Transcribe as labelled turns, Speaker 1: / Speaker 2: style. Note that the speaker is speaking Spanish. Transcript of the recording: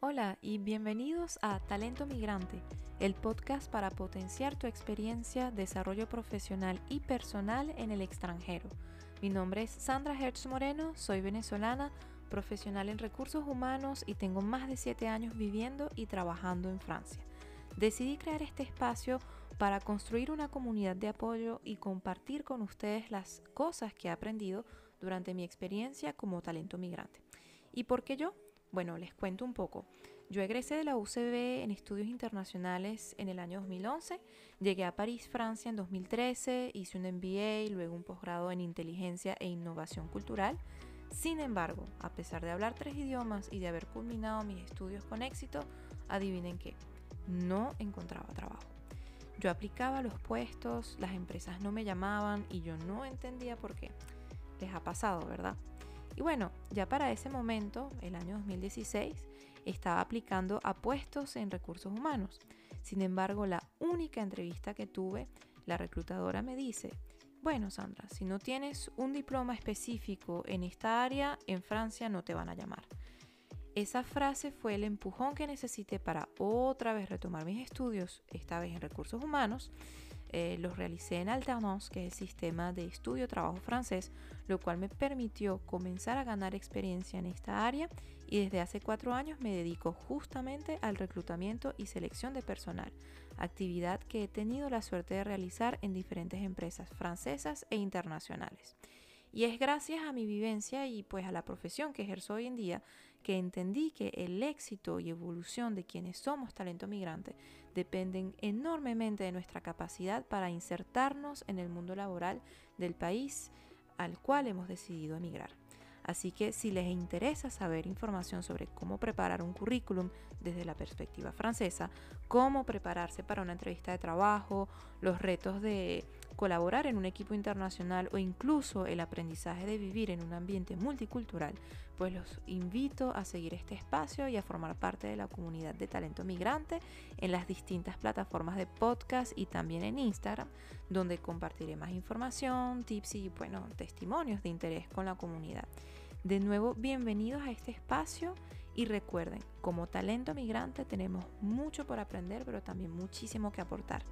Speaker 1: Hola y bienvenidos a Talento Migrante, el podcast para potenciar tu experiencia, desarrollo profesional y personal en el extranjero. Mi nombre es Sandra Hertz Moreno, soy venezolana, profesional en recursos humanos y tengo más de 7 años viviendo y trabajando en Francia. Decidí crear este espacio para construir una comunidad de apoyo y compartir con ustedes las cosas que he aprendido durante mi experiencia como talento migrante. ¿Y por qué yo? Bueno, les cuento un poco. Yo egresé de la UCB en estudios internacionales en el año 2011, llegué a París, Francia en 2013, hice un MBA, luego un posgrado en inteligencia e innovación cultural. Sin embargo, a pesar de hablar tres idiomas y de haber culminado mis estudios con éxito, adivinen qué, no encontraba trabajo. Yo aplicaba los puestos, las empresas no me llamaban y yo no entendía por qué. Les ha pasado, ¿verdad? Y bueno, ya para ese momento, el año 2016, estaba aplicando a puestos en recursos humanos. Sin embargo, la única entrevista que tuve, la reclutadora me dice, bueno Sandra, si no tienes un diploma específico en esta área, en Francia no te van a llamar. Esa frase fue el empujón que necesité para otra vez retomar mis estudios, esta vez en recursos humanos, eh, los realicé en Alternance, que es el sistema de estudio-trabajo francés, lo cual me permitió comenzar a ganar experiencia en esta área y desde hace cuatro años me dedico justamente al reclutamiento y selección de personal, actividad que he tenido la suerte de realizar en diferentes empresas francesas e internacionales. Y es gracias a mi vivencia y pues a la profesión que ejerzo hoy en día que entendí que el éxito y evolución de quienes somos talento migrante dependen enormemente de nuestra capacidad para insertarnos en el mundo laboral del país al cual hemos decidido emigrar. Así que si les interesa saber información sobre cómo preparar un currículum desde la perspectiva francesa, cómo prepararse para una entrevista de trabajo, los retos de colaborar en un equipo internacional o incluso el aprendizaje de vivir en un ambiente multicultural, pues los invito a seguir este espacio y a formar parte de la comunidad de talento migrante en las distintas plataformas de podcast y también en Instagram, donde compartiré más información, tips y bueno, testimonios de interés con la comunidad. De nuevo, bienvenidos a este espacio y recuerden, como talento migrante tenemos mucho por aprender, pero también muchísimo que aportar.